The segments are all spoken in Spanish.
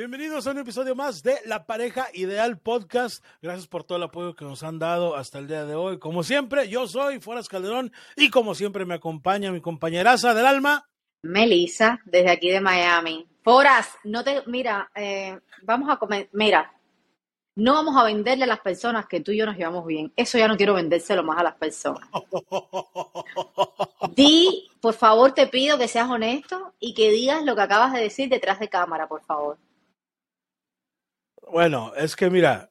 Bienvenidos a un episodio más de La Pareja Ideal Podcast. Gracias por todo el apoyo que nos han dado hasta el día de hoy. Como siempre, yo soy Foras Calderón y como siempre me acompaña mi compañeraza del alma. Melissa, desde aquí de Miami. Foras, no te, mira, eh, vamos a comer, mira, no vamos a venderle a las personas que tú y yo nos llevamos bien. Eso ya no quiero vendérselo más a las personas. Di, por favor, te pido que seas honesto y que digas lo que acabas de decir detrás de cámara, por favor. Bueno, es que mira,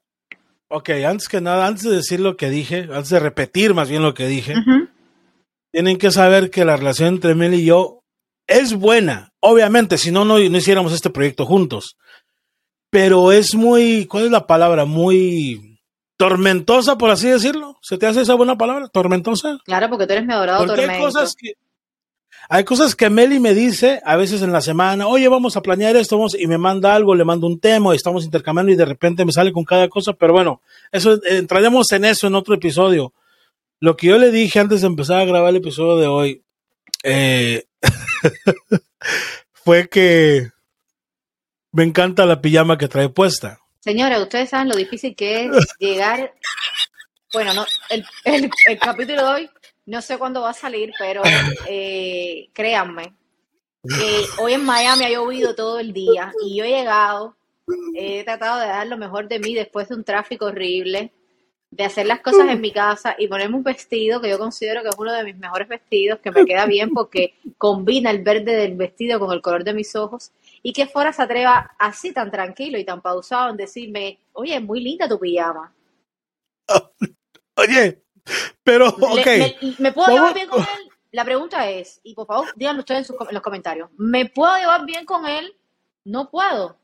ok, antes que nada, antes de decir lo que dije, antes de repetir más bien lo que dije, tienen que saber que la relación entre Mel y yo es buena. Obviamente, si no, no, no hiciéramos este proyecto juntos. Pero es muy, ¿cuál es la palabra? Muy tormentosa, por así decirlo. ¿Se te hace esa buena palabra? ¿Tormentosa? Claro, porque tú eres mi adorado Porque hay cosas que, hay cosas que Meli me dice a veces en la semana, oye, vamos a planear esto, vamos", y me manda algo, le mando un tema, y estamos intercambiando y de repente me sale con cada cosa, pero bueno, eso entraremos en eso en otro episodio. Lo que yo le dije antes de empezar a grabar el episodio de hoy eh, fue que me encanta la pijama que trae puesta. Señores, ustedes saben lo difícil que es llegar. Bueno, no, el, el- el capítulo de hoy no sé cuándo va a salir, pero eh, créanme, que hoy en Miami ha llovido todo el día y yo he llegado, he tratado de dar lo mejor de mí después de un tráfico horrible, de hacer las cosas en mi casa y ponerme un vestido que yo considero que es uno de mis mejores vestidos, que me queda bien porque combina el verde del vestido con el color de mis ojos y que fuera se atreva así tan tranquilo y tan pausado en decirme, oye, es muy linda tu pijama. Oye, pero, ok. Le- me, ¿me puedo llevar bien con él? La pregunta es, y por favor, díganlo ustedes en, sus en los comentarios, ¿me puedo llevar bien con él? No puedo.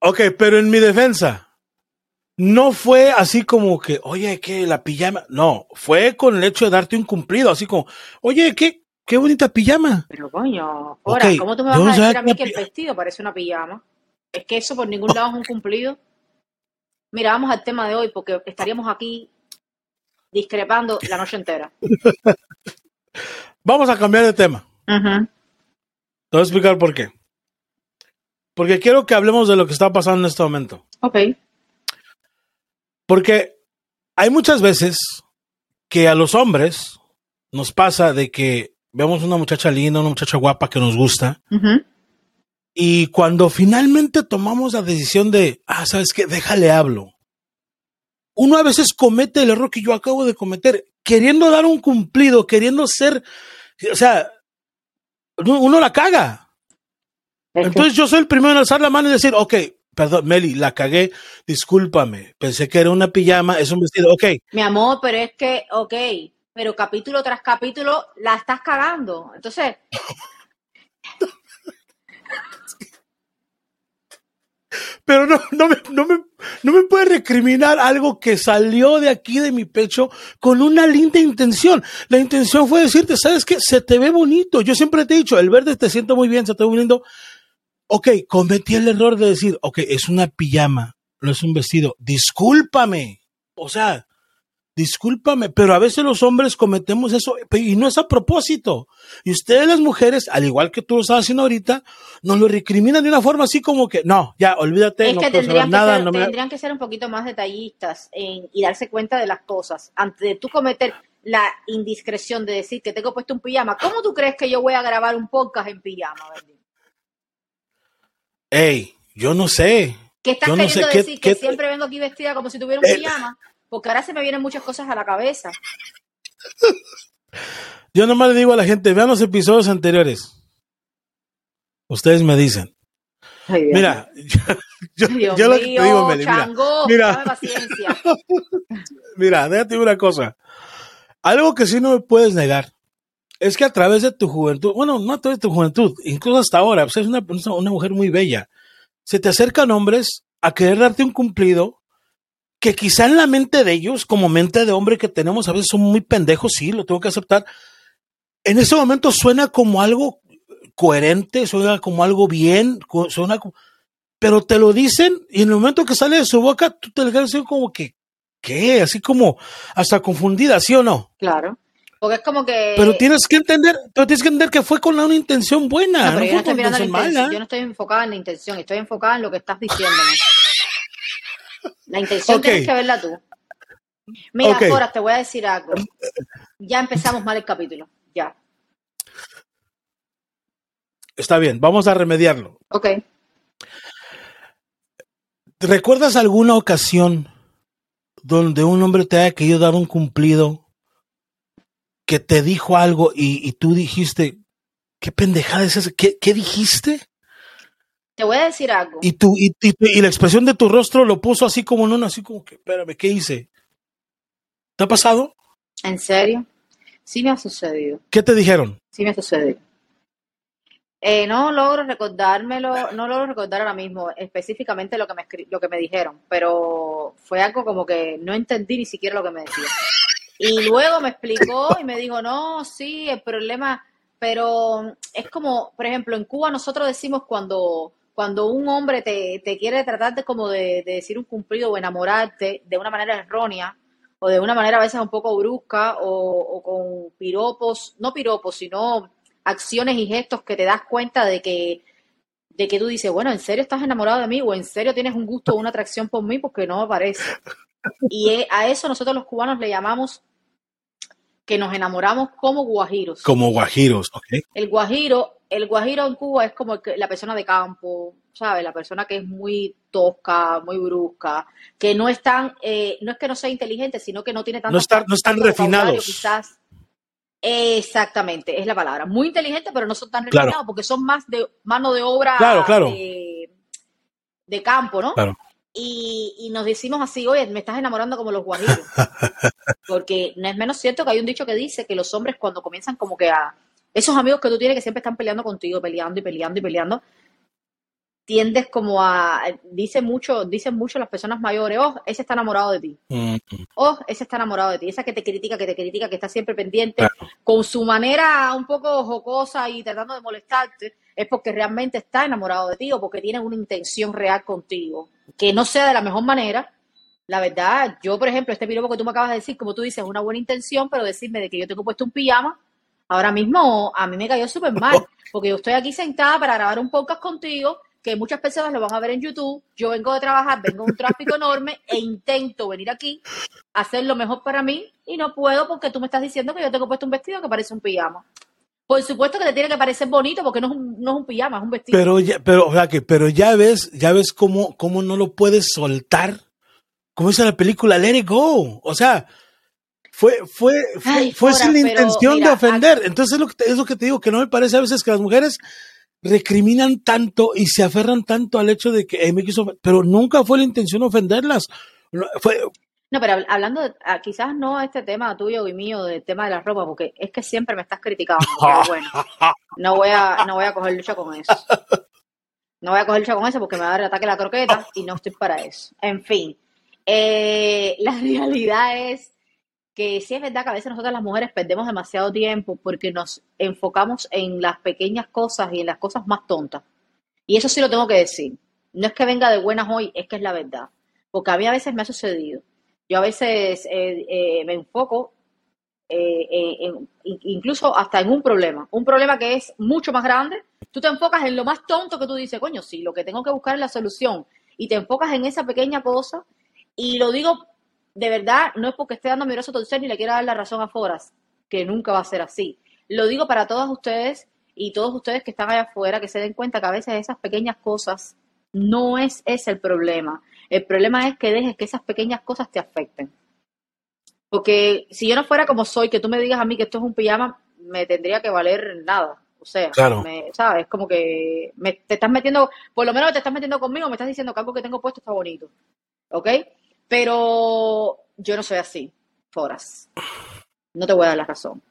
Ok, pero en mi defensa, no fue así como que, oye, que la pijama. No, fue con el hecho de darte un cumplido, así como, oye, qué, qué bonita pijama. Pero coño, ahora, ¿cómo tú me vas a decir a mí que el vestido parece una pijama? Es que eso por ningún lado es un cumplido. Mira, vamos al tema de hoy porque estaríamos aquí discrepando la noche entera. Vamos a cambiar de tema. Ujú. Te voy a explicar por qué. Porque quiero que hablemos de lo que está pasando en este momento. Ok. Porque hay muchas veces que a los hombres nos pasa de que vemos una muchacha linda, una muchacha guapa que nos gusta, y cuando finalmente tomamos la decisión de, ah, ¿sabes qué? Déjale hablo. Uno a veces comete el error que yo acabo de cometer, queriendo dar un cumplido, queriendo ser, o sea, uno, la caga. Entonces yo soy el primero en alzar la mano y decir, ok, perdón, Meli, la cagué, discúlpame, pensé que era una pijama, es un vestido, ok, Mi amor, pero es que, ok, pero capítulo tras capítulo la estás cagando. Entonces, pero no, no, me, no, me, no me puede recriminar algo que salió de aquí de mi pecho con una linda intención. La intención fue decirte, ¿sabes qué? Se te ve bonito. Yo siempre te he dicho, el verde te siente muy bien, se te ve muy lindo. Ok, cometí el error de decir, ok, es una pijama, no es un vestido. Discúlpame. O sea, discúlpame, pero a veces los hombres cometemos eso y no es a propósito. Y ustedes las mujeres, al igual que tú lo estás haciendo ahorita, nos lo recriminan de una forma así como que, no, ya, olvídate, es no que tendrían que, nada. ser, no me- tendrían que ser un poquito más detallistas en- y darse cuenta de las cosas. Antes de tú cometer la indiscreción de decir que tengo puesto un pijama, ¿cómo tú crees que yo voy a grabar un podcast en pijama? Ey, yo no sé. ¿Qué estás Yo no sé queriendo qué- decir? Que qué- siempre vengo aquí vestida como si tuviera un Eh. pijama. Porque ahora se me vienen muchas cosas a la cabeza. Yo nomás le digo a la gente, vean los episodios anteriores. Ustedes me dicen. Ay, Mira, yo, yo- yo lo que te digo, Meli, mira, chango, mira. paciencia. mira, déjate una cosa. Algo que sí no me puedes negar es que a través de tu juventud, bueno, no a través de tu juventud, incluso hasta ahora, pues es una, una mujer muy bella, se te acercan hombres a querer darte un cumplido que quizá en la mente de ellos, como mente de hombre que tenemos, a veces son muy pendejos, sí, lo tengo que aceptar. En ese momento suena como algo coherente, suena como algo bien, suena como- pero te lo dicen y en el momento que sale de su boca, tú te quedas como que, ¿qué? Así como hasta confundida, ¿sí o no? Claro. Porque es como que. Pero tienes que entender, pero tienes que entender que fue con una intención buena. No, pero no yo, no estoy mala. yo no estoy enfocada en la intención, estoy enfocada en lo que estás diciéndome. La intención tienes que verla tú. Mira, Ok. Cora, te voy a decir algo. Ya empezamos mal el capítulo. Ya. Está bien, vamos a remediarlo. Ok. ¿Recuerdas alguna ocasión donde un hombre te haya querido dar un cumplido que te dijo algo y, y tú dijiste, ¿qué pendejada es esa? ¿Qué, qué dijiste? Te voy a decir algo. Y, tú, y, y- y la expresión de tu rostro lo puso así como un, así como que, espérame, ¿qué hice? ¿Te ha pasado? ¿En serio? Sí me ha sucedido. ¿Qué te dijeron? Sí me ha sucedido. Eh, no logro recordármelo, no logro recordar ahora mismo específicamente lo que me lo que me dijeron, pero fue algo como que no entendí ni siquiera lo que me decía. Y luego me explicó y me dijo, no, sí, el problema, pero es como, por ejemplo, en Cuba nosotros decimos cuando, cuando un hombre te, te quiere tratar de como de, de decir un cumplido o enamorarte de una manera errónea o de una manera a veces un poco brusca o, o con piropos, no piropos, sino acciones y gestos que te das cuenta de que de que tú dices, bueno, ¿en serio estás enamorado de mí? ¿O en serio tienes un gusto o una atracción por mí? Porque no me parece. Y a eso nosotros los cubanos le llamamos que nos enamoramos como guajiros. Como guajiros, ¿ok? El guajiro, el guajiro en Cuba es como la persona de campo, ¿sabes? La persona que es muy tosca, muy brusca, que no es tan, eh, no es que no sea inteligente, sino que no tiene tanto No están- no están refinados. Quizás. Exactamente, es la palabra. Muy inteligentes, pero no son tan Claro. refinados porque son más de mano de obra Claro, claro. De, de campo, ¿no? Claro. Y, y nos decimos así, oye, me estás enamorando como los guajiros. Porque no es menos cierto que hay un dicho que dice que los hombres cuando comienzan como que a... Esos amigos que tú tienes que siempre están peleando contigo, peleando y peleando y peleando, tiendes como a... Dicen mucho, dicen mucho las personas mayores, oh, ese está enamorado de ti. Mm, Oh, ese está enamorado de ti. Esa que te critica, que te critica, que está siempre pendiente, Claro. con su manera un poco jocosa y tratando de molestarte, es porque realmente está enamorado de ti o porque tiene una intención real contigo. Que no sea de la mejor manera. La verdad, yo, por ejemplo, este piropo que tú me acabas de decir, como tú dices, es una buena intención, pero decirme de que yo tengo puesto un pijama, ahora mismo a mí me cayó súper mal, porque yo estoy aquí sentada para grabar un podcast contigo, que muchas personas lo van a ver en YouTube, yo vengo de trabajar, vengo de un tráfico enorme e intento venir aquí a hacer lo mejor para mí y no puedo porque tú me estás diciendo que yo tengo puesto un vestido que parece un pijama. Por supuesto que te tiene que parecer bonito porque no es un, no es un pijama, es un vestido. Pero ya, pero, o sea que, pero ya ves, ya ves cómo, cómo no lo puedes soltar. Como dice la película, let it go. O sea, fue, fue, fue, Ay, fue Cora, sin la intención mira, de ofender. Entonces es lo, que te, es lo que te digo, que no me parece a veces que las mujeres recriminan tanto y se aferran tanto al hecho de que "Eh, me quiso, ofender", pero nunca fue la intención ofenderlas. No, Fue, No, pero hab- hablando, de- ah, quizás no este tema tuyo y mío, del tema de la ropa, porque es que siempre me estás criticando. Pero bueno, no voy a, no voy a coger lucha con eso. No voy a coger lucha con eso porque me va a dar el ataque a la croqueta y no estoy para eso. En fin, eh, la realidad es que sí es verdad que a veces nosotras las mujeres perdemos demasiado tiempo porque nos enfocamos en las pequeñas cosas y en las cosas más tontas. Y eso sí lo tengo que decir. No es que venga de buenas hoy, es que es la verdad. Porque a mí a veces me ha sucedido. Yo a veces eh, eh, me enfoco eh, incluso hasta en un problema. Un problema que es mucho más grande. Tú te enfocas en lo más tonto que tú dices, coño, sí, lo que tengo que buscar es la solución. Y te enfocas en esa pequeña cosa. Y lo digo de verdad, no es porque esté dando mi brazo a torcer ni le quiera dar la razón a Foras, que nunca va a ser así. Lo digo para todas ustedes y todos ustedes que están allá afuera, que se den cuenta que a veces esas pequeñas cosas no es ese el problema. El problema es que dejes que esas pequeñas cosas te afecten. Porque si yo no fuera como soy, que tú me digas a mí que esto es un pijama, me tendría que valer nada. O sea, Claro. me- ¿sabes? Como que me, te estás metiendo, por lo menos te estás metiendo conmigo, me estás diciendo que algo que tengo puesto está bonito. ¿Ok? Pero yo no soy así, Foras. No te voy a dar la razón.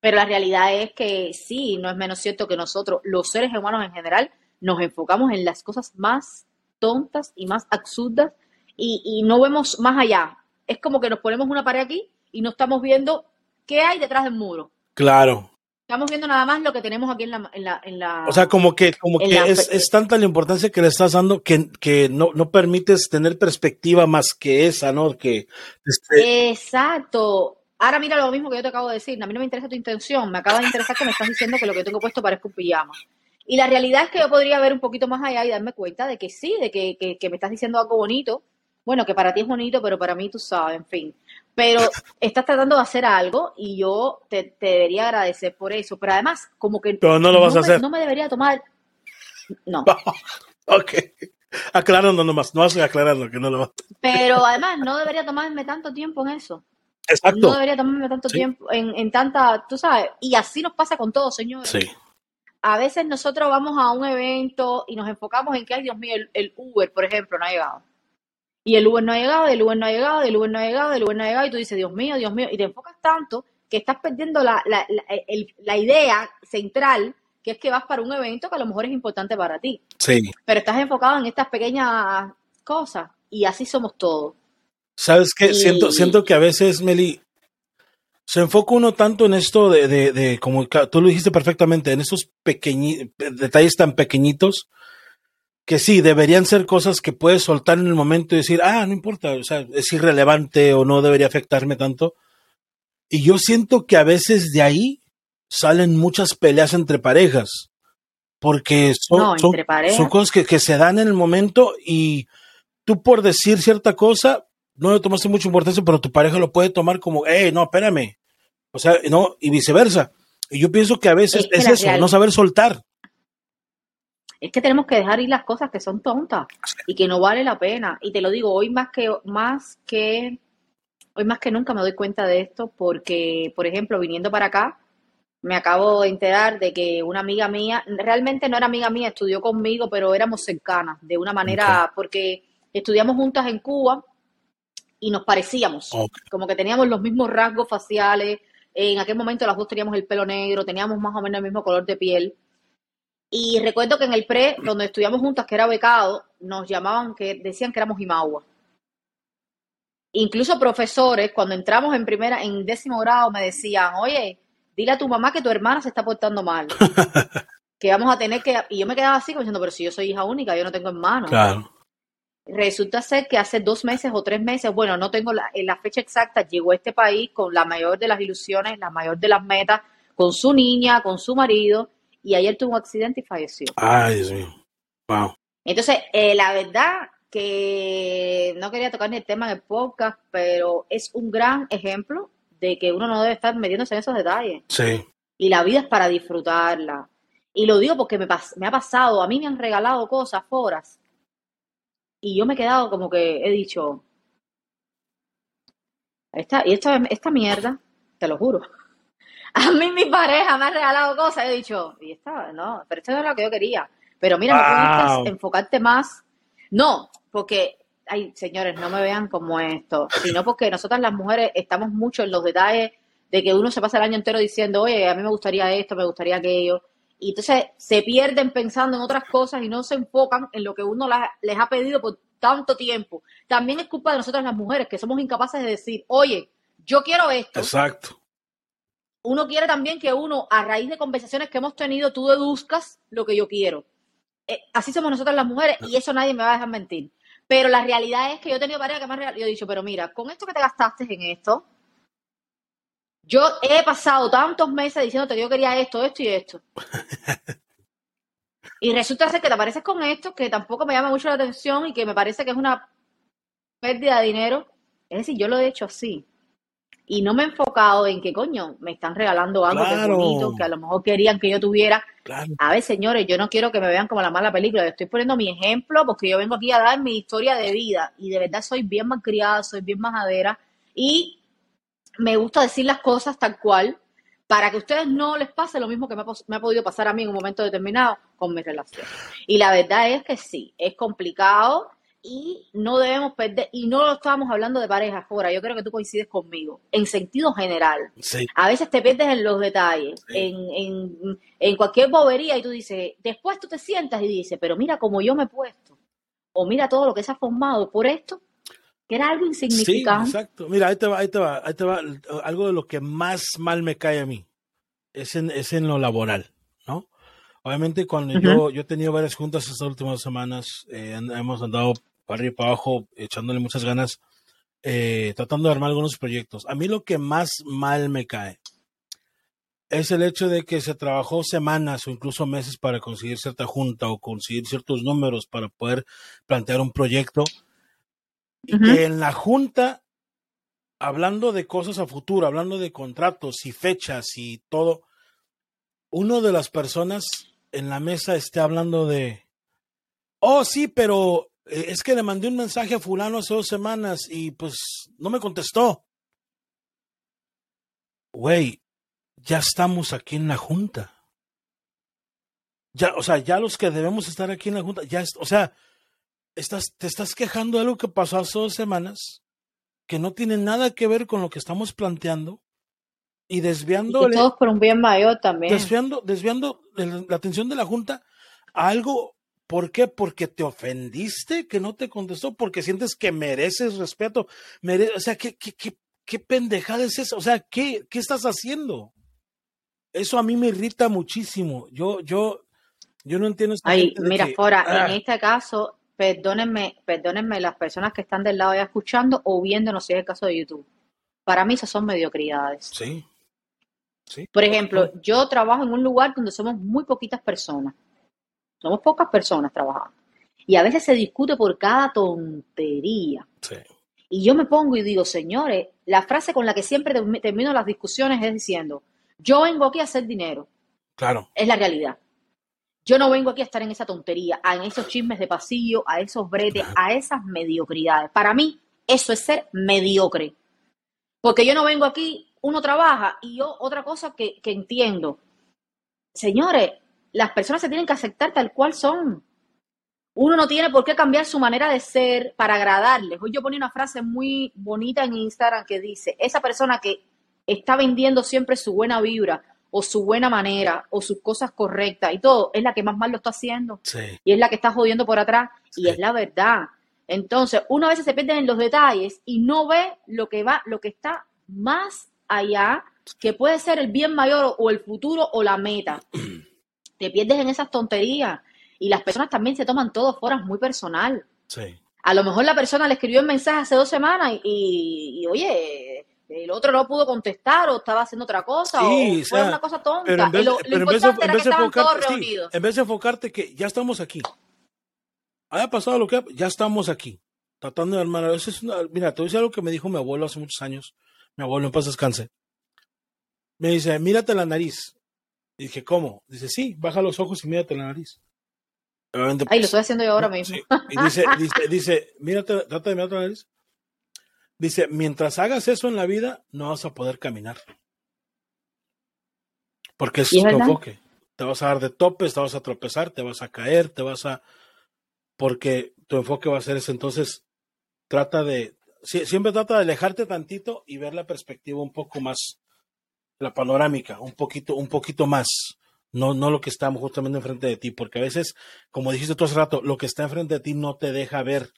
Pero la realidad es que sí, no es menos cierto que nosotros, los seres humanos en general, nos enfocamos en las cosas más tontas y más absurdas y, y no vemos más allá. Es como que nos ponemos una pared aquí y no estamos viendo qué hay detrás del muro. claro. Estamos viendo nada más lo que tenemos aquí en la... En la, en la O sea, como que, como que la- es, es tanta la importancia que le estás dando que, que no, no permites tener perspectiva más que esa, ¿no? Que este, Exacto. ahora mira lo mismo que yo te acabo de decir, a mí no me interesa tu intención, me acaba de interesar que me estás diciendo que lo que tengo puesto parezca un pijama. Y la realidad es que yo podría ver un poquito más allá y darme cuenta de que sí, de que, que, que me estás diciendo algo bonito, bueno, que para ti es bonito, pero para mí tú sabes, en fin. Pero estás tratando de hacer algo y yo te, te debería agradecer por eso. Pero además, como que... Pero no lo vas a me, hacer. No me debería tomar... No. ok. Aclarando nomás, no vas aclarando que no lo vas Pero además, no debería tomarme tanto tiempo en eso. Exacto. No debería tomarme tanto Sí. tiempo en, en tanta, tú sabes, y así nos pasa con todo, señores. Sí. A veces nosotros vamos a un evento y nos enfocamos en que, ay Dios mío, el, el Uber, por ejemplo, no ha llegado. Y el Uber no ha llegado, el Uber no ha llegado, el Uber no ha llegado, el Uber no ha llegado, y tú dices, Dios mío, Dios mío, y te enfocas tanto que estás perdiendo la, la, la, el- la idea central, que es que vas para un evento que a lo mejor es importante para ti. Sí. Pero estás enfocado en estas pequeñas cosas, y así somos todos. ¿Sabes qué? Y- Siento, siento que a veces, Meli, se enfoca uno tanto en esto de, de, de como tú lo dijiste perfectamente, en esos pequeñi- detalles tan pequeñitos, que sí, deberían ser cosas que puedes soltar en el momento y decir, ah, no importa, o sea, es irrelevante o no debería afectarme tanto. Y yo siento que a veces de ahí salen muchas peleas entre parejas, porque son, No, son- entre parejas. son cosas que, que se dan en el momento y tú por decir cierta cosa no le tomaste mucha importancia, pero tu pareja lo puede tomar como, hey, no, espérame. O sea, no, y viceversa. Y yo pienso que a veces Es que es, la eso, real- no saber soltar. Es que tenemos que dejar ir las cosas que son tontas y que no vale la pena. Y te lo digo, hoy más que más que hoy más que nunca me doy cuenta de esto porque, por ejemplo, viniendo para acá, me acabo de enterar de que una amiga mía, realmente no era amiga mía, estudió conmigo, pero éramos cercanas, de una manera, porque estudiamos juntas en Cuba y nos parecíamos, como que teníamos los mismos rasgos faciales, en aquel momento las dos teníamos el pelo negro, teníamos más o menos el mismo color de piel. Y recuerdo que en el pre, donde estudiamos juntas, que era becado, nos llamaban, que decían que éramos Imagua. Incluso profesores, cuando entramos en primera, en décimo grado, me decían, oye, dile a tu mamá que tu hermana se está portando mal. que vamos a tener que... Y yo me quedaba así como diciendo, pero si yo soy hija única, yo no tengo hermano. Claro. Resulta ser que hace dos meses o tres meses, bueno, no tengo la, en la fecha exacta, llegó a este país con la mayor de las ilusiones, la mayor de las metas, con su niña, con su marido, y ayer tuvo un accidente y falleció. Ay, Dios mío. Wow. Entonces, eh, la verdad que no quería tocar ni el tema en el podcast, pero es un gran ejemplo de que uno no debe estar metiéndose en esos detalles. Sí. Y la vida es para disfrutarla. Y lo digo porque me, ha pasado, a mí me han regalado cosas, foras, y yo me he quedado como que he dicho, esta, y esta, esta mierda, te lo juro. A mí mi pareja me ha regalado cosas, he dicho, y esta, no, pero esto no es lo que yo quería. Pero mira, no Wow. pudiste enfocarte más. No, porque, ay, señores, no me vean como esto, sino porque nosotras las mujeres estamos mucho en los detalles de que uno se pasa el año entero diciendo, oye, a mí me gustaría esto, me gustaría aquello. Y entonces se pierden pensando en otras cosas y no se enfocan en lo que uno la- les ha pedido por tanto tiempo. También es culpa de nosotras las mujeres, que somos incapaces de decir, oye, yo quiero esto. Exacto. Uno quiere también que uno, a raíz de conversaciones que hemos tenido, tú deduzcas lo que yo quiero. Eh, así somos nosotras las mujeres y eso nadie me va a dejar mentir. Pero la realidad es que yo he tenido pareja que me han yo he dicho, pero mira, con esto que te gastaste en esto, yo he pasado tantos meses diciéndote que yo quería esto, esto y esto. Y resulta ser que te apareces con esto que tampoco me llama mucho la atención y que me parece que es una pérdida de dinero. Es decir, yo lo he hecho así. Y no me he enfocado en que, coño, me están regalando algo que es Claro. bonito, que a lo mejor querían que yo tuviera. Claro. A ver, señores, yo no quiero que me vean como la mala película. Yo estoy poniendo mi ejemplo porque yo vengo aquí a dar mi historia de vida. Y de verdad soy bien malcriada, soy bien majadera. Y me gusta decir las cosas tal cual para que a ustedes no les pase lo mismo que me ha, me ha podido pasar a mí en un momento determinado con mi relación. Y la verdad es que sí, es complicado y no debemos perder, y no lo estábamos hablando de parejas ahora, yo creo que tú coincides conmigo, en sentido general. Sí. A veces te pierdes en los detalles, Sí. en, en, en cualquier bobería y tú dices, después tú te sientas y dices, pero mira cómo yo me he puesto, o mira todo lo que se ha formado por esto, que era algo Sí, insignificante. exacto. Mira, ahí te va, ahí te va, ahí te va. Algo de lo que más mal me cae a mí es en, es en lo laboral, ¿no? Obviamente cuando yo, yo he tenido varias juntas estas últimas semanas, eh, hemos andado para arriba y para abajo, echándole muchas ganas. eh, tratando de armar algunos proyectos. A mí lo que más mal me cae es el hecho de que se trabajó semanas o incluso meses para conseguir cierta junta o conseguir ciertos números para poder plantear un proyecto. Y que en la junta, hablando de cosas a futuro, hablando de contratos y fechas y todo, uno de las personas en la mesa esté hablando de, oh sí, pero es que le mandé un mensaje a fulano hace dos semanas y pues no me contestó. Güey, ya estamos aquí en la junta. Ya, o sea, ya los que debemos estar aquí en la junta, ya, o sea, estás, te estás quejando de algo que pasó hace dos semanas, que no tiene nada que ver con lo que estamos planteando y desviando. Y todos por un bien mayor también. Desviando, desviando la atención de la junta a algo ¿Por qué? Porque te ofendiste que no te contestó, porque sientes que mereces respeto. o sea, ¿qué, qué, qué, qué pendejada es esa? O sea, ¿qué, ¿qué estás haciendo? Eso a mí me irrita muchísimo. Yo, yo, yo no entiendo. Esta Ay, mira, fuera, en ah. este caso, perdónenme, perdónenme las personas que están del lado ya escuchando o viendo, no sé, el caso de YouTube. Para mí esas son mediocridades. Sí. sí. Por ejemplo, yo trabajo en un lugar donde somos muy poquitas personas somos pocas personas trabajando. Y a veces se discute por cada tontería. Y yo me pongo y digo, señores, la frase con la que siempre termino las discusiones es diciendo, yo vengo aquí a hacer dinero. Claro. Es la realidad. Yo no vengo aquí a estar en esa tontería, a esos chismes de pasillo, a esos bretes, a esas mediocridades. Para mí, eso es ser mediocre. Porque yo no vengo aquí, uno trabaja y yo otra cosa que, que entiendo. Señores, las personas se tienen que aceptar tal cual son. Uno no tiene por qué cambiar su manera de ser para agradarles. Hoy yo ponía una frase muy bonita en Instagram que dice, esa persona que está vendiendo siempre su buena vibra o su buena manera o sus cosas correctas y todo, es la que más mal lo está haciendo. Y es la que está jodiendo por atrás. Y es la verdad. Entonces, uno a veces se pierde en los detalles y no ve lo que va, lo que está más allá, que puede ser el bien mayor o el futuro o la meta. te pierdes en esas tonterías. Y las personas también se toman todo fuera muy personal. Sí. A lo mejor la persona le escribió un mensaje hace dos semanas y, oye, el otro no pudo contestar o estaba haciendo otra cosa o fue una cosa tonta. Pero en vez, lo, en vez de, enfocarte, en vez de enfocarte que ya estamos aquí. Haya pasado lo que ya estamos aquí. Tratando de armar. Eso es mira, te voy a decir algo que me dijo mi abuelo hace muchos años. Mi abuelo en paz descanse. Me dice, mírate la nariz. Y dije, ¿cómo? Dice, sí, baja los ojos y mírate la nariz. Ahí lo pues, estoy haciendo yo ahora mismo. Y dice, dice, dice, mírate, trata de mirarte la nariz. Dice, mientras hagas eso en la vida, no vas a poder caminar. Porque es, tu enfoque. Te vas a dar de topes, te vas a tropezar, te vas a caer, te vas a... Porque tu enfoque va a ser ese. Entonces, trata de... Siempre trata de alejarte tantito y ver la perspectiva un poco más, la panorámica, un poquito, un poquito más. No, no lo que está justamente enfrente de ti, porque a veces, como dijiste tú hace rato, lo que está enfrente de ti no te deja ver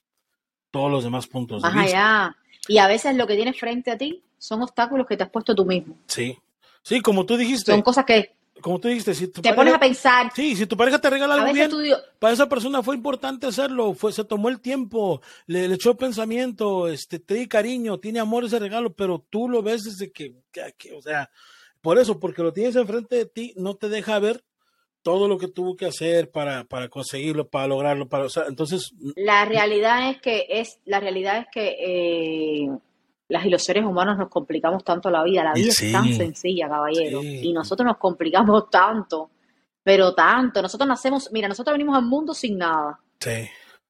todos los demás puntos de vista. Y a veces lo que tienes frente a ti son obstáculos que te has puesto tú mismo. Sí. Sí, como tú dijiste. Son cosas que como tú dijiste, si te pones a pensar. Sí, si tu pareja te regala algo bien, para esa persona fue importante hacerlo, fue, se tomó el tiempo, le, echó pensamiento, este, te di cariño, tiene amor ese regalo, pero tú lo ves desde que, que, o sea, por eso, porque lo tienes enfrente de ti, no te deja ver todo lo que tuvo que hacer para, para conseguirlo, para lograrlo, para, o sea, entonces. La realidad es que es, la realidad es que eh, las y los seres humanos nos complicamos tanto la vida. La vida es tan sencilla, caballero. Y nosotros nos complicamos tanto, pero tanto. Nosotros nacemos, mira, nosotros venimos al mundo sin nada. Sí.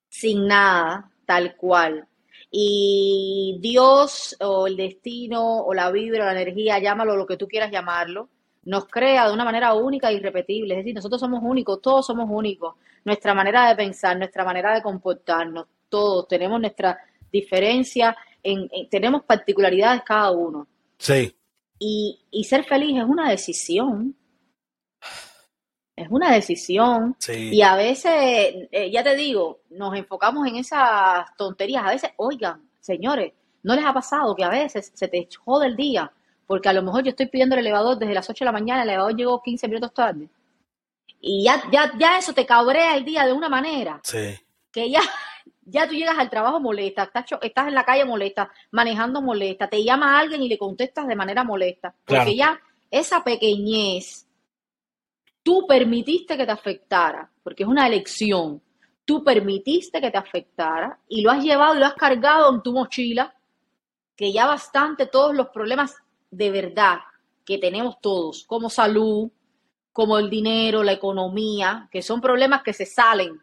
Sin nada, tal cual. Y Dios o el destino o la vibra o la energía, llámalo lo que tú quieras llamarlo, nos crea de una manera única e irrepetible. Es decir, nosotros somos únicos, todos somos únicos. Nuestra manera de pensar, nuestra manera de comportarnos, todos tenemos nuestra diferencia tenemos particularidades cada uno. Sí. Y, y, ser feliz es una decisión. Es una decisión. Sí. Y a veces, eh, ya te digo, nos enfocamos en esas tonterías. A veces, oigan, señores, ¿no les ha pasado que a veces se te jode el día? Porque a lo mejor yo estoy pidiendo el elevador desde las 8 de la mañana, el elevador llegó 15 minutos tarde. Y ya, ya, ya eso te cabrea el día de una manera. Sí. Que ya Ya tú llegas al trabajo molesta, estás, estás en la calle molesta, manejando molesta, te llama alguien y le contestas de manera molesta. Porque ya esa pequeñez, tú permitiste que te afectara, porque es una elección. Tú permitiste que te afectara y lo has llevado y lo has cargado en tu mochila, que ya bastante todos los problemas de verdad que tenemos todos, como salud, como el dinero, la economía, que son problemas que se salen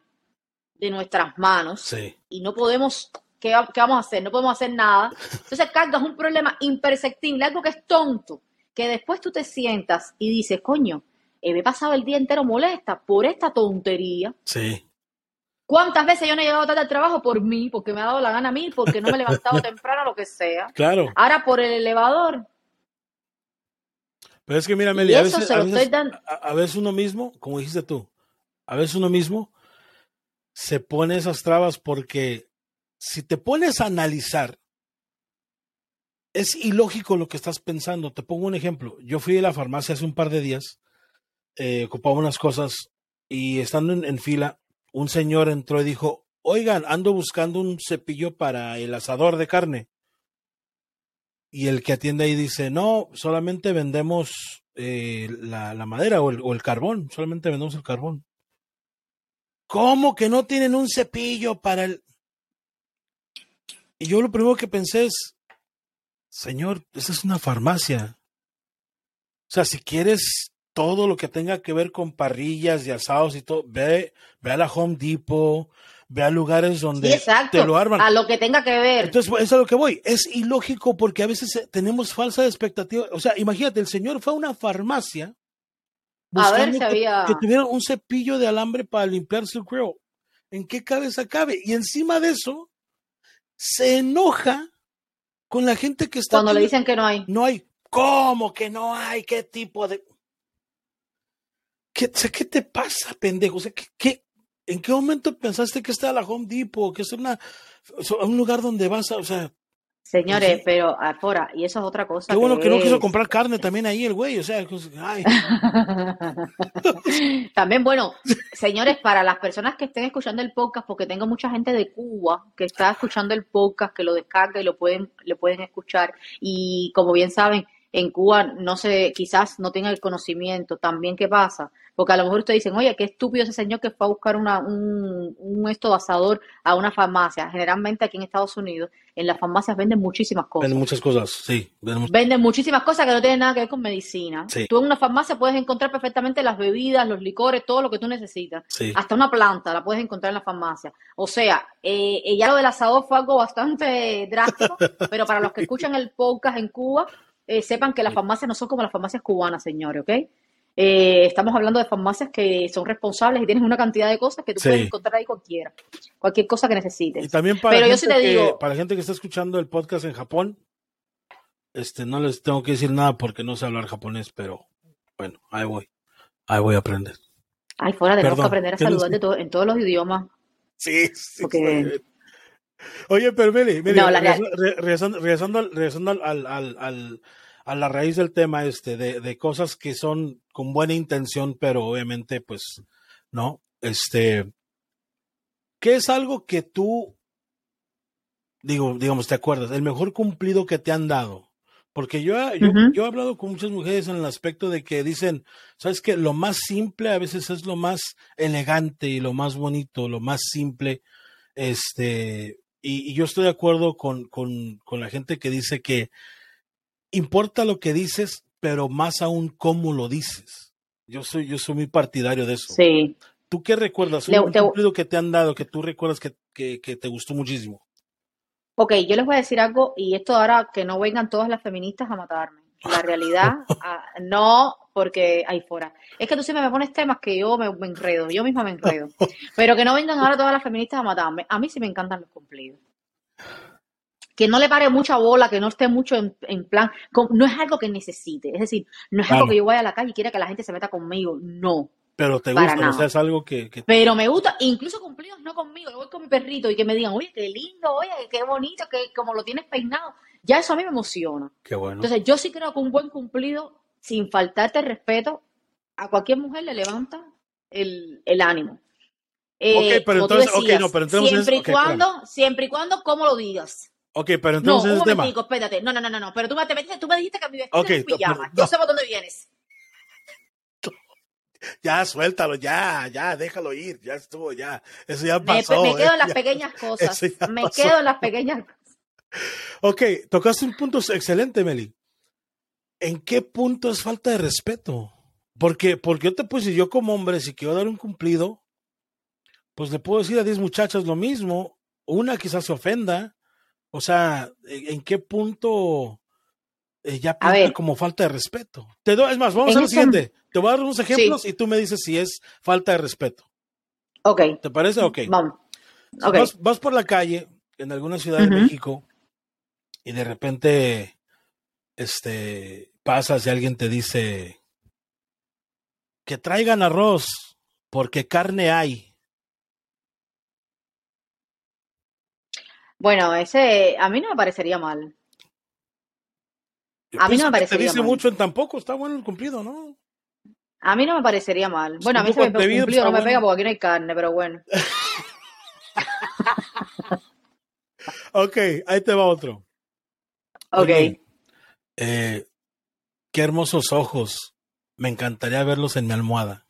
de nuestras manos y no podemos, ¿qué, vamos a hacer? No podemos hacer nada. Entonces cargas un problema imperceptible, algo que es tonto, que después tú te sientas y dices, coño, me he pasado el día entero molesta por esta tontería. Sí. ¿Cuántas veces yo no he llegado tarde al trabajo por mí, porque me ha dado la gana a mí, porque no me he levantado temprano, lo que sea? Claro. Ahora por el elevador, pero es que mira, Meli, a veces, a, veces, uno mismo, como dijiste tú, a veces uno mismo se pone esas trabas porque si te pones a analizar, es ilógico lo que estás pensando. Te pongo un ejemplo. Yo fui a la farmacia hace un par de días, eh, ocupaba unas cosas y estando en, fila, un señor entró y dijo, oigan, ando buscando un cepillo para el asador de carne y el que atiende ahí dice, no, solamente vendemos eh, la, madera o el, carbón, solamente vendemos el carbón. ¿Cómo que no tienen un cepillo para el... Y yo lo primero que pensé es, señor, esa es una farmacia. O sea, si quieres todo lo que tenga que ver con parrillas y asados y todo, ve, ve a la Home Depot, ve a lugares donde te lo arman. A lo que tenga que ver. Entonces, eso es a lo que voy. Es ilógico porque a veces eh, tenemos falsa expectativa. O sea, imagínate, el señor fue a una farmacia a ver si había... que tuviera un cepillo de alambre para limpiarse el grill. ¿En qué cabeza cabe? Y encima de eso, se enoja con la gente que está. Cuando le dicen que no hay. No hay. ¿Cómo que no hay? ¿Qué tipo de.? ¿Qué, ¿qué te pasa, pendejo? O sea, ¿qué, qué, ¿En qué momento pensaste que está la Home Depot, que es una, un lugar donde vas a, o sea... Señores, pero afuera, y eso es otra cosa. Qué bueno que, no quiso comprar carne también ahí el güey, o sea, ay. también, bueno, señores, para las personas que estén escuchando el podcast, porque tengo mucha gente de Cuba que está escuchando el podcast, que lo descarga y lo pueden, le pueden escuchar, y como bien saben, en Cuba no sé, quizás no tenga el conocimiento también qué pasa, porque a lo mejor ustedes dicen, oye, qué estúpido ese señor que fue a buscar una, un, un esto asador a una farmacia. Generalmente aquí en Estados Unidos, en las farmacias venden muchísimas cosas. Venden muchas cosas, sí. Venden, muchísimas cosas que no tienen nada que ver con medicina. Tú en una farmacia puedes encontrar perfectamente las bebidas, los licores, todo lo que tú necesitas. Hasta una planta la puedes encontrar en la farmacia. O sea, eh, ya lo del asador fue algo bastante drástico, pero para los que escuchan el podcast en Cuba, eh, sepan que las farmacias no son como las farmacias cubanas, señores, ¿ok? Eh, estamos hablando de farmacias que son responsables y tienes una cantidad de cosas que tú puedes encontrar ahí cualquiera, cualquier cosa que necesites. Y también para, Pero gente que, para la gente que está escuchando el podcast en Japón, este, no les tengo que decir nada porque no sé hablar japonés, pero bueno, ahí voy, ahí voy a aprender. Ay, fuera, tenemos que aprender a saludar de todo, en todos los idiomas. Sí, sí. Oye, pero Meli, regresando, al, a la raíz del tema este, de, de, cosas que son con buena intención, pero obviamente, pues, ¿no? Este, ¿qué es algo que tú, digo, digamos, te acuerdas, el mejor cumplido que te han dado? Porque yo, yo, yo he hablado con muchas mujeres en el aspecto de que dicen, sabes que lo más simple a veces es lo más elegante y lo más bonito, lo más simple, este, y, yo estoy de acuerdo con, con, con, la gente que dice que importa lo que dices, pero más aún cómo lo dices. Yo soy, yo soy muy partidario de eso. Sí. ¿Tú qué recuerdas? Un cumplido que te han dado, que tú recuerdas que, que, que, te gustó muchísimo. Ok, yo les voy a decir algo, y esto ahora que no vengan todas las feministas a matarme. La realidad, ah, no, porque ahí fuera. Es que tú siempre me pones temas que yo me, enredo, yo misma me enredo. Pero que no vengan ahora todas las feministas a matarme. A mí sí me encantan los cumplidos. Que no le pare mucha bola, que no esté mucho en, plan. no es algo que necesite. Es decir, no es algo que yo vaya a la calle y quiera que la gente se meta conmigo. No. Pero te gusta, o sea, es algo que, Pero me gusta, incluso cumplidos no conmigo, yo voy con mi perrito y que me digan, oye, qué lindo, oye, qué bonito, que como lo tienes peinado. Ya eso a mí me emociona. Qué bueno. Entonces, yo sí creo que un buen cumplido, sin faltarte respeto, a cualquier mujer le levanta el, ánimo. Eh, Ok, pero entonces- decías, no, pero entonces- siempre y cuando, siempre y cuando, ¿cómo lo digas? Ok, pero No, entonces un ese tema. momentico, espérate. No, no, no, no, no. Pero tú me, te metiste- tú me dijiste que mi vestido Ok, es no, pijama. pero- Yo no. sé por dónde vienes. Ya, suéltalo, ya, ya, déjalo ir, ya estuvo, ya. Eso ya Me, pasó. me quedo eh, en las ya. pequeñas cosas. Me pasó. quedo en las pequeñas cosas. Ok, tocaste un punto excelente, Meli. ¿En qué punto es falta de respeto? Porque, porque yo te puedo decir, yo como hombre, si quiero dar un cumplido, pues le puedo decir a 10 muchachas lo mismo. Una quizás se ofenda. O sea, ¿en en qué punto eh, ya pinta como falta de respeto? Te doy, es más, vamos a lo siguiente. Te voy a dar unos ejemplos y tú me dices si es falta de respeto. Ok, ¿Te parece? Ok. vamos. Si Ok. Vas, vas por la calle en alguna ciudad de. México y de repente este pasas y alguien te dice que traigan arroz porque carne hay. Bueno, ese a mí no me parecería mal. Yo A mí no me parecería Te dice mal. mucho en tampoco, está bueno el cumplido, ¿no? A mí no me parecería mal. Bueno, a mí se me cumplido, no me pega porque aquí no hay carne, pero bueno. Ok, ahí te va otro. Ok. Eh, qué hermosos ojos. Me encantaría verlos en mi almohada.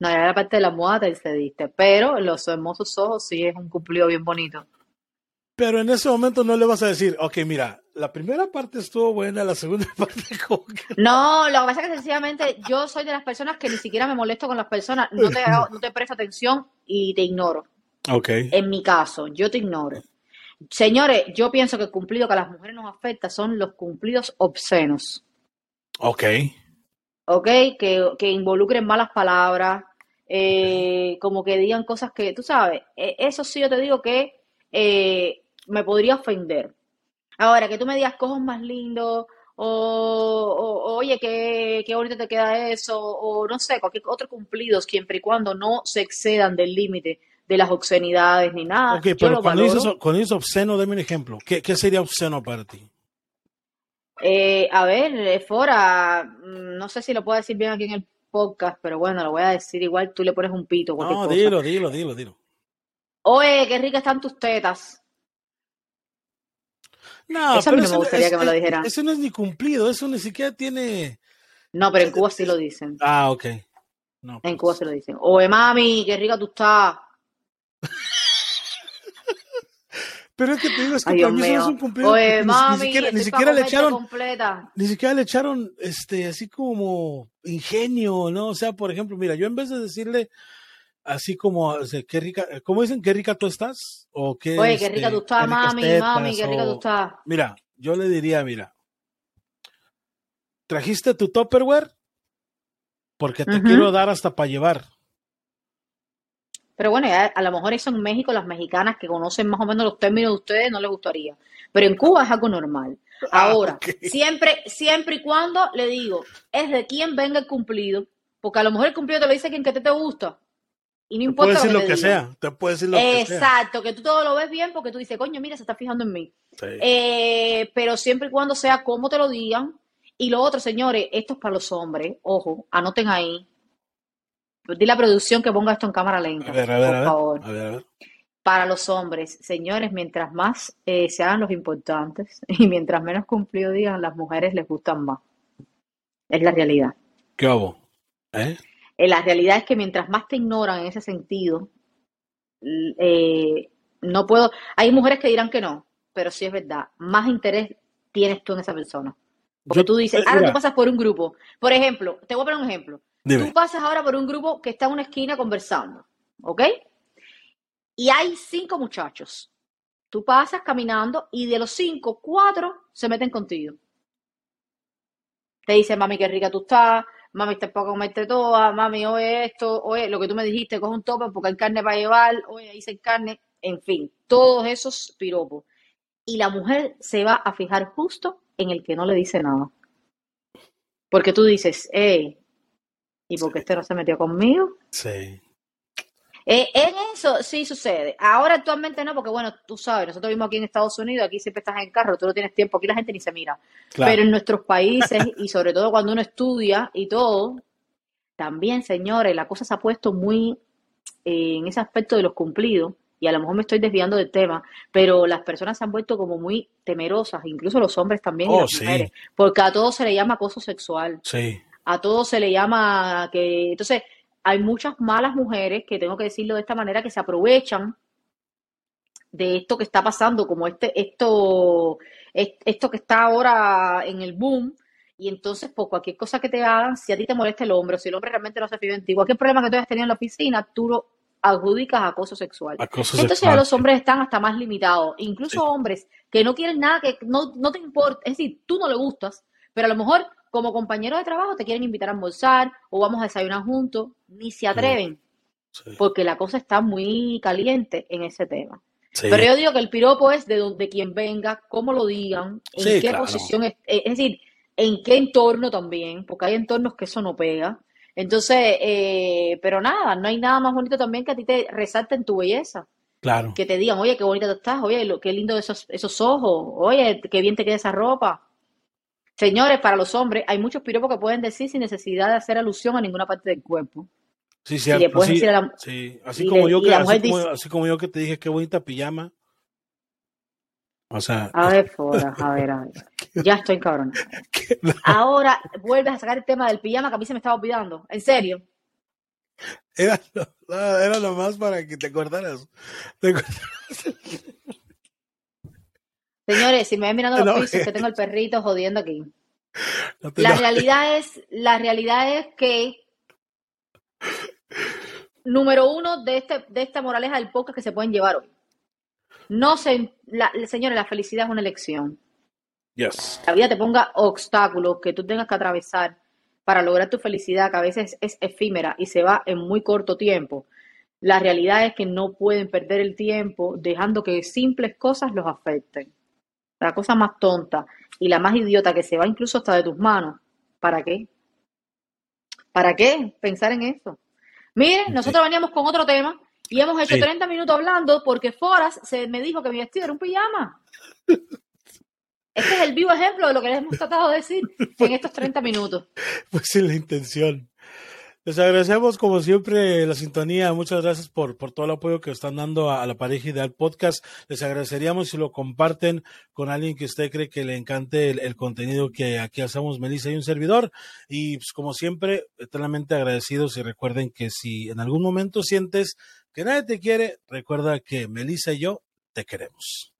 No, ya la parte de la moda te cediste, pero los hermosos ojos sí es un cumplido bien bonito. Pero en ese momento no le vas a decir, ok, mira, la primera parte estuvo buena, la segunda parte como que... No, lo que pasa es que sencillamente yo soy de las personas que ni siquiera me molesto con las personas, no te, hago- no te presto atención y te ignoro. Ok. En mi caso, yo te ignoro. Señores, yo pienso que el cumplido que a las mujeres nos afecta son los cumplidos obscenos, Ok. ¿ok? Que, que involucren malas palabras, eh, como que digan cosas que, tú sabes, eh, eso sí yo te digo que eh, me podría ofender. Ahora, que tú me digas cosas más lindos, o, o- oye, qué, qué bonito te queda eso, o no sé, cualquier otro cumplido, siempre y cuando no se excedan del límite de las obscenidades ni nada. Ok, yo pero cuando dices, cuando dices obsceno, dame un ejemplo. ¿Qué, qué sería obsceno para ti? Eh, a ver, eh, Fora, mm, no sé si lo puedo decir bien aquí en el podcast, pero bueno, lo voy a decir igual, tú le pones un pito, cualquier No, cosa. dilo, dilo, dilo, dilo. Oye, qué ricas están tus tetas. No, Eso a mí no ese me gustaría es- que me lo dijeran. Eso no es ni cumplido, eso ni siquiera tiene... No, pero en Cuba sí lo dicen. Ah, ok. No, En pues. Cuba sí lo dicen. Oye, mami, qué rica tú estás. Pero es que te digo, es que Ay, para mí eso es un cumplido. Oye, ni- mami, ni, siquiera, ni le echaron, completa. ni siquiera le echaron, este, así como ingenio, ¿no? O sea, por ejemplo, mira, yo en vez de decirle así como, o sea, qué rica, ¿cómo dicen? ¿Qué rica tú estás? O qué, Oye, qué este, rica tú qué estás, mami, tetas, mami, qué rica tú estás. Mira, yo le diría, mira, ¿trajiste tu Tupperware? Porque te quiero dar hasta para llevar. Pero bueno, ya a lo mejor eso en México, las mexicanas que conocen más o menos los términos de ustedes, no les gustaría. Pero en Cuba es algo normal. Ah, Ahora, siempre, siempre y cuando le digo, es de quién venga el cumplido, porque a lo mejor el cumplido te lo dice quien que te, te gusta. Y no Te importa puede decir lo lo que que te diga. sea, te puede decir lo que sea. Exacto, que tú todo lo ves bien porque tú dices, coño, mira, se está fijando en mí. Sí. Eh, pero siempre y cuando sea como te lo digan. Y lo otro, señores, esto es para los hombres. Ojo, anoten ahí. Dile a la producción que ponga esto en cámara lenta, A ver, a ver, por a ver. favor. A ver, a ver. Para los hombres, señores, mientras más eh, se hagan los importantes y mientras menos cumplido digan, las mujeres les gustan más. Es la realidad. ¿Qué hago? ¿Eh? Eh, la realidad es que mientras más te ignoran en ese sentido, eh, no puedo. Hay mujeres que dirán que no, pero sí es verdad. Más interés tienes tú en esa persona. Porque Yo- tú dices, ahora mira, tú pasas por un grupo. Por ejemplo, te voy a poner un ejemplo. Tú pasas ahora por un grupo que está en una esquina conversando, ¿ok? Y hay cinco muchachos. Tú pasas caminando y de los cinco, cuatro se meten contigo. Te dicen, mami, qué rica tú estás, mami, te puedo comerte toda, mami, oye esto, oye, lo que tú me dijiste, coge un tope porque hay carne para llevar, oye, ahí se carne, en fin, todos esos piropos. Y la mujer se va a fijar justo en el que no le dice nada. Porque tú dices, hey, ¿y por qué este no se metió conmigo? Sí. Eh, en eso sí sucede. Ahora actualmente no, porque bueno, tú sabes, nosotros vivimos aquí en Estados Unidos, aquí siempre estás en carro, tú no tienes tiempo, aquí la gente ni se mira. Claro. Pero en nuestros países, y sobre todo cuando uno estudia y todo, también, señores, la cosa se ha puesto muy eh, en ese aspecto de los cumplidos, y a lo mejor me estoy desviando del tema, pero las personas se han vuelto como muy temerosas, incluso los hombres también y Oh, las sí. mujeres, porque a todos se le llama acoso sexual, Sí, a todos se le llama que, entonces, hay muchas malas mujeres, que tengo que decirlo de esta manera, que se aprovechan de esto que está pasando, como este, esto, es- esto que está ahora en el boom, y entonces por cualquier cosa que te hagan, si a ti te molesta el hombre, o si el hombre realmente no se fía en ti, cualquier problema que tú hayas tenido en la oficina, tú lo adjudicas a acoso sexual. acoso Entonces ya los hombres están hasta más limitados, incluso Sí. hombres que no quieren nada, que no, no te importa, es decir, tú no le gustas, pero a lo mejor como compañero de trabajo te quieren invitar a almorzar o vamos a desayunar juntos, ni se atreven, Sí, porque la cosa está muy caliente en ese tema. sí. Pero yo digo que el piropo es de donde quien venga, cómo lo digan, en qué claro. posición, es, es decir, en qué entorno también, porque hay entornos que eso no pega. Entonces, eh, pero nada, no hay nada más bonito también que a ti te resalten tu belleza, Claro. que te digan, oye, qué bonita tú estás, oye, lo, qué lindo esos, esos ojos, oye, qué bien te queda esa ropa. Señores, para los hombres hay muchos piropos que pueden decir sin necesidad de hacer alusión a ninguna parte del cuerpo. Sí, sí, decir a la, sí. Así como le- yo que la así mujer como, dice- así como yo que te dije qué bonita pijama. O sea, a ver, Fora, a ver, a ver. Ya estoy cabrón. no, Ahora vuelves a sacar el tema del pijama que a mí se me estaba olvidando. En serio. era, lo- no, era nomás para que te acordaras. Te. Señores, si me ven mirando los pisos, que tengo el perrito jodiendo aquí. La realidad es, la realidad es que, número uno de, este, de esta moraleja del podcast que se pueden llevar hoy. No se, la, señores, la felicidad es una elección. Yes. La vida te ponga obstáculos que tú tengas que atravesar para lograr tu felicidad, que a veces es efímera y se va en muy corto tiempo. La realidad es que no pueden perder el tiempo dejando que simples cosas los afecten. La cosa más tonta y la más idiota que se va incluso hasta de tus manos. ¿Para qué? ¿Para qué pensar en eso? Miren, nosotros veníamos con otro tema y hemos hecho Sí. 30 minutos hablando porque Foras se me dijo que mi vestido era un pijama. Este es el vivo ejemplo de lo que les hemos tratado de decir en estos 30 minutos. Pues sin la intención. Les agradecemos como siempre la sintonía. Muchas gracias por, por todo el apoyo que están dando a, la pareja ideal podcast. Les agradeceríamos si lo comparten con alguien que usted cree que le encante el, el contenido que aquí hacemos Melissa y un servidor. Y pues, como siempre, eternamente agradecidos y recuerden que si en algún momento sientes que nadie te quiere, recuerda que Melissa y yo te queremos.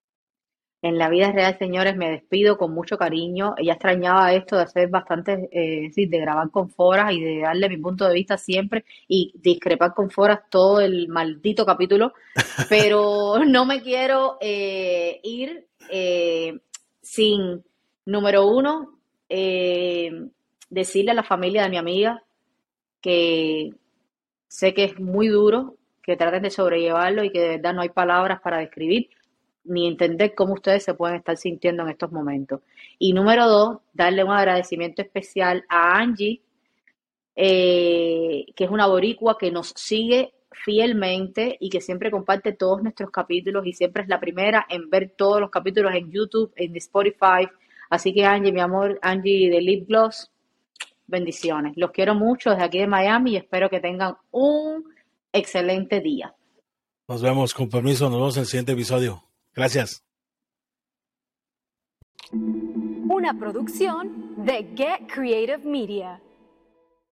En la vida real, señores, me despido con mucho cariño. Ella extrañaba esto de hacer bastante, eh, decir, de grabar con foras y de darle mi punto de vista siempre y discrepar con foras todo el maldito capítulo. Pero no me quiero eh, ir eh, sin, número uno, eh, decirle a la familia de mi amiga que sé que es muy duro, que traten de sobrellevarlo y que de verdad no hay palabras para describir ni entender cómo ustedes se pueden estar sintiendo en estos momentos. Y número dos, darle un agradecimiento especial a Angie, eh, que es una boricua que nos sigue fielmente y que siempre comparte todos nuestros capítulos y siempre es la primera en ver todos los capítulos en YouTube, en Spotify. Así que Angie, mi amor, Angie de Lip Gloss, bendiciones. Los quiero mucho desde aquí de Miami y espero que tengan un excelente día. Nos vemos, con permiso, nos vemos en el siguiente episodio. Gracias. Una producción de Get Creative Media.